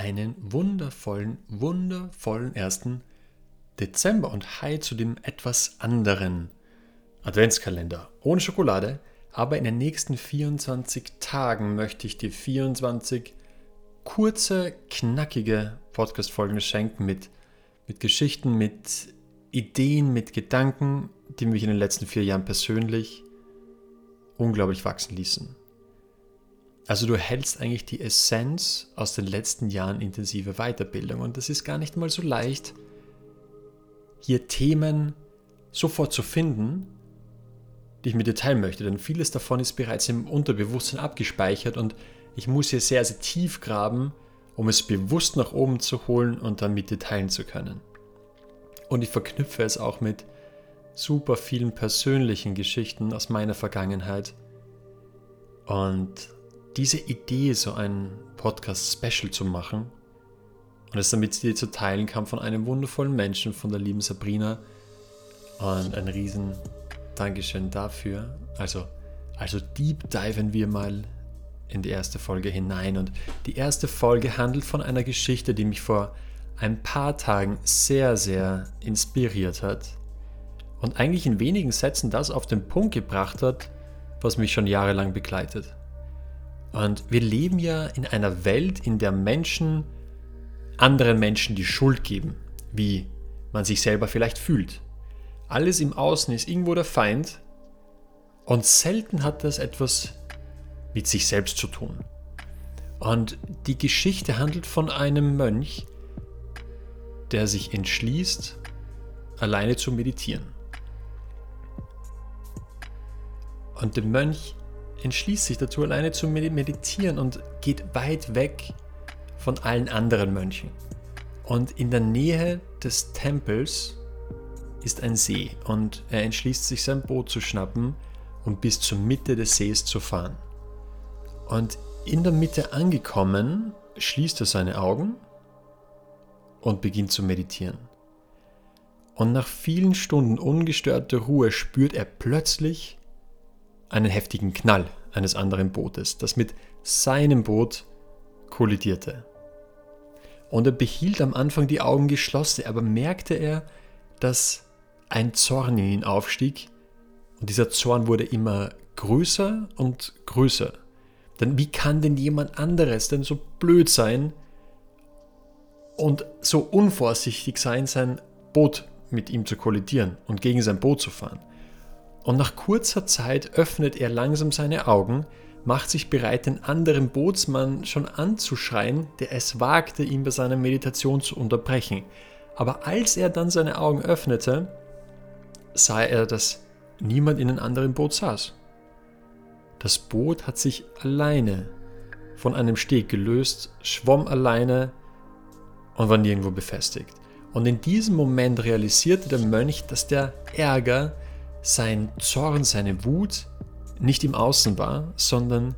einen wundervollen, wundervollen ersten Dezember und hi zu dem etwas anderen Adventskalender. Ohne Schokolade, aber in den nächsten 24 Tagen möchte ich dir 24 kurze, knackige Podcast-Folgen schenken mit, mit Geschichten, mit Ideen, mit Gedanken, die mich in den letzten vier Jahren persönlich unglaublich wachsen ließen. Also du hältst eigentlich die Essenz aus den letzten Jahren intensive Weiterbildung. Und das ist gar nicht mal so leicht, hier Themen sofort zu finden, die ich mit dir teilen möchte, denn vieles davon ist bereits im Unterbewusstsein abgespeichert. Und ich muss hier sehr, sehr tief graben, um es bewusst nach oben zu holen und dann mit dir teilen zu können. Und ich verknüpfe es auch mit super vielen persönlichen Geschichten aus meiner Vergangenheit. Und diese Idee, so ein Podcast-Special zu machen und es damit dir zu teilen kam von einem wundervollen Menschen, von der lieben Sabrina. Und ein riesen Dankeschön dafür. Also, also deep diven wir mal in die erste Folge hinein. Und die erste Folge handelt von einer Geschichte, die mich vor ein paar Tagen sehr, sehr inspiriert hat. Und eigentlich in wenigen Sätzen das auf den Punkt gebracht hat, was mich schon jahrelang begleitet. Und wir leben ja in einer Welt, in der Menschen anderen Menschen die Schuld geben, wie man sich selber vielleicht fühlt. Alles im Außen ist irgendwo der Feind und selten hat das etwas mit sich selbst zu tun. Und die Geschichte handelt von einem Mönch, der sich entschließt, alleine zu meditieren. Und der Mönch entschließt sich dazu, alleine zu meditieren und geht weit weg von allen anderen Mönchen. Und in der Nähe des Tempels ist ein See und er entschließt sich, sein Boot zu schnappen und bis zur Mitte des Sees zu fahren. Und in der Mitte angekommen, schließt er seine Augen und beginnt zu meditieren. Und nach vielen Stunden ungestörter Ruhe spürt er plötzlich einen heftigen Knall eines anderen Bootes, das mit seinem Boot kollidierte. Und er behielt am Anfang die Augen geschlossen, aber merkte er, dass ein Zorn in ihn aufstieg und dieser Zorn wurde immer größer und größer. Denn wie kann denn jemand anderes denn so blöd sein und so unvorsichtig sein, sein Boot mit ihm zu kollidieren und gegen sein Boot zu fahren? Und nach kurzer Zeit öffnet er langsam seine Augen, macht sich bereit, den anderen Bootsmann schon anzuschreien, der es wagte, ihn bei seiner Meditation zu unterbrechen. Aber als er dann seine Augen öffnete, sah er, dass niemand in einem anderen Boot saß. Das Boot hat sich alleine von einem Steg gelöst, schwamm alleine und war nirgendwo befestigt. Und in diesem Moment realisierte der Mönch, dass der Ärger, sein Zorn, seine Wut nicht im Außen war, sondern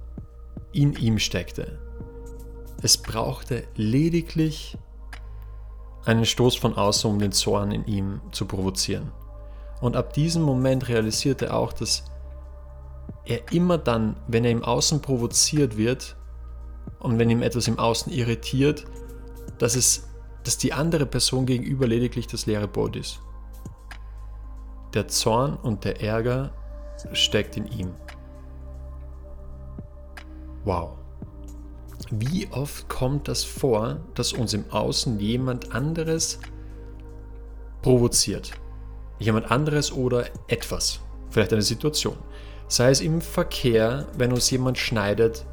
in ihm steckte. Es brauchte lediglich einen Stoß von außen, um den Zorn in ihm zu provozieren. Und ab diesem Moment realisierte er auch, dass er immer dann, wenn er im Außen provoziert wird und wenn ihm etwas im Außen irritiert, dass es, dass die andere Person gegenüber lediglich das leere Boot ist. Der Zorn und der Ärger steckt in ihm. Wow. Wie oft kommt das vor, dass uns im Außen jemand anderes provoziert? Jemand anderes oder etwas. Vielleicht eine Situation. Sei es im Verkehr, wenn uns jemand schneidet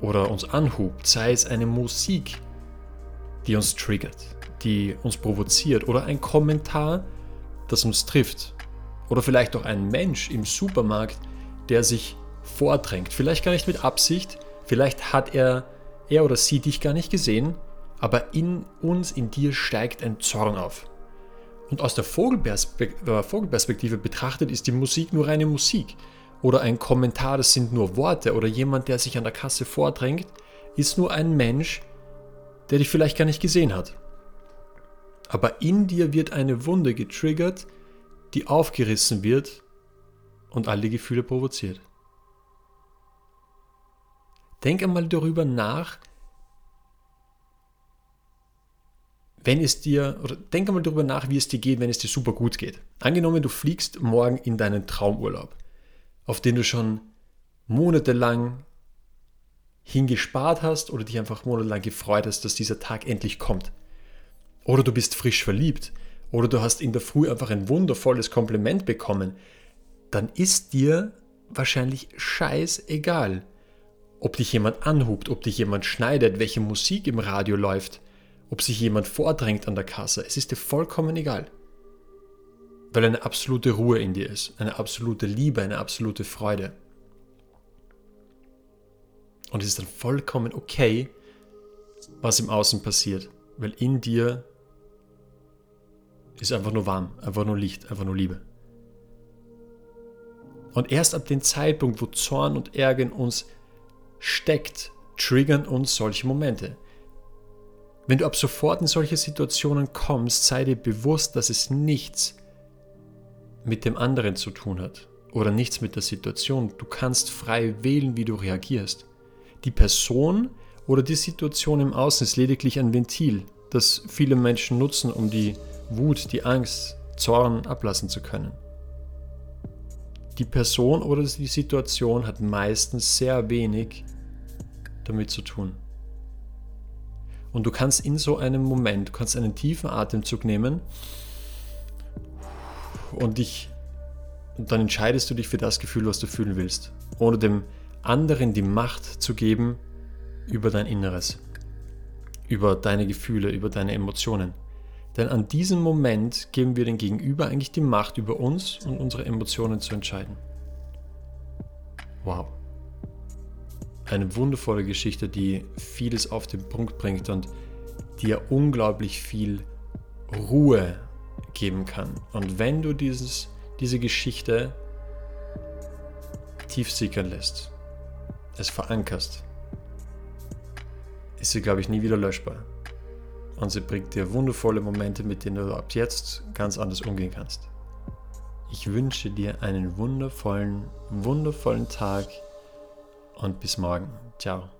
oder uns anhubt. Sei es eine Musik, die uns triggert, die uns provoziert. Oder ein Kommentar, das uns trifft. Oder vielleicht auch ein Mensch im Supermarkt, der sich vordrängt. Vielleicht gar nicht mit Absicht, vielleicht hat er, er oder sie dich gar nicht gesehen, aber in uns, in dir steigt ein Zorn auf. Und aus der Vogelperspektive, Vogelperspektive betrachtet ist die Musik nur reine Musik. Oder ein Kommentar, das sind nur Worte. Oder jemand, der sich an der Kasse vordrängt, ist nur ein Mensch, der dich vielleicht gar nicht gesehen hat. Aber in dir wird eine Wunde getriggert, die aufgerissen wird und all die Gefühle provoziert. Denk einmal darüber nach, wenn es dir, oder denk einmal darüber nach, wie es dir geht, wenn es dir super gut geht. Angenommen, du fliegst morgen in deinen Traumurlaub, auf den du schon monatelang hingespart hast oder dich einfach monatelang gefreut hast, dass dieser Tag endlich kommt. Oder du bist frisch verliebt oder du hast in der Früh einfach ein wundervolles Kompliment bekommen, dann ist dir wahrscheinlich scheißegal, ob dich jemand anhubt, ob dich jemand schneidet, welche Musik im Radio läuft, ob sich jemand vordrängt an der Kasse. Es ist dir vollkommen egal. Weil eine absolute Ruhe in dir ist, eine absolute Liebe, eine absolute Freude. Und es ist dann vollkommen okay, was im Außen passiert, weil in dir ist einfach nur warm, einfach nur Licht, einfach nur Liebe. Und erst ab dem Zeitpunkt, wo Zorn und Ärger in uns steckt, triggern uns solche Momente. Wenn du ab sofort in solche Situationen kommst, sei dir bewusst, dass es nichts mit dem anderen zu tun hat oder nichts mit der Situation. Du kannst frei wählen, wie du reagierst. Die Person oder die Situation im Außen ist lediglich ein Ventil, das viele Menschen nutzen, um die Wut, die Angst, Zorn ablassen zu können. Die Person oder die Situation hat meistens sehr wenig damit zu tun. Und du kannst in so einem Moment, du kannst einen tiefen Atemzug nehmen und dich, und dann entscheidest du dich für das Gefühl, was du fühlen willst, ohne dem anderen die Macht zu geben über dein Inneres, über deine Gefühle, über deine Emotionen. Denn an diesem Moment geben wir dem Gegenüber eigentlich die Macht über uns und unsere Emotionen zu entscheiden. Wow. Eine wundervolle Geschichte, die vieles auf den Punkt bringt und dir unglaublich viel Ruhe geben kann. Und wenn du dieses, diese Geschichte tief sickern lässt, es verankerst, ist sie, glaube ich, nie wieder löschbar. Und sie bringt dir wundervolle Momente, mit denen du ab jetzt ganz anders umgehen kannst. Ich wünsche dir einen wundervollen, wundervollen Tag und bis morgen. Ciao.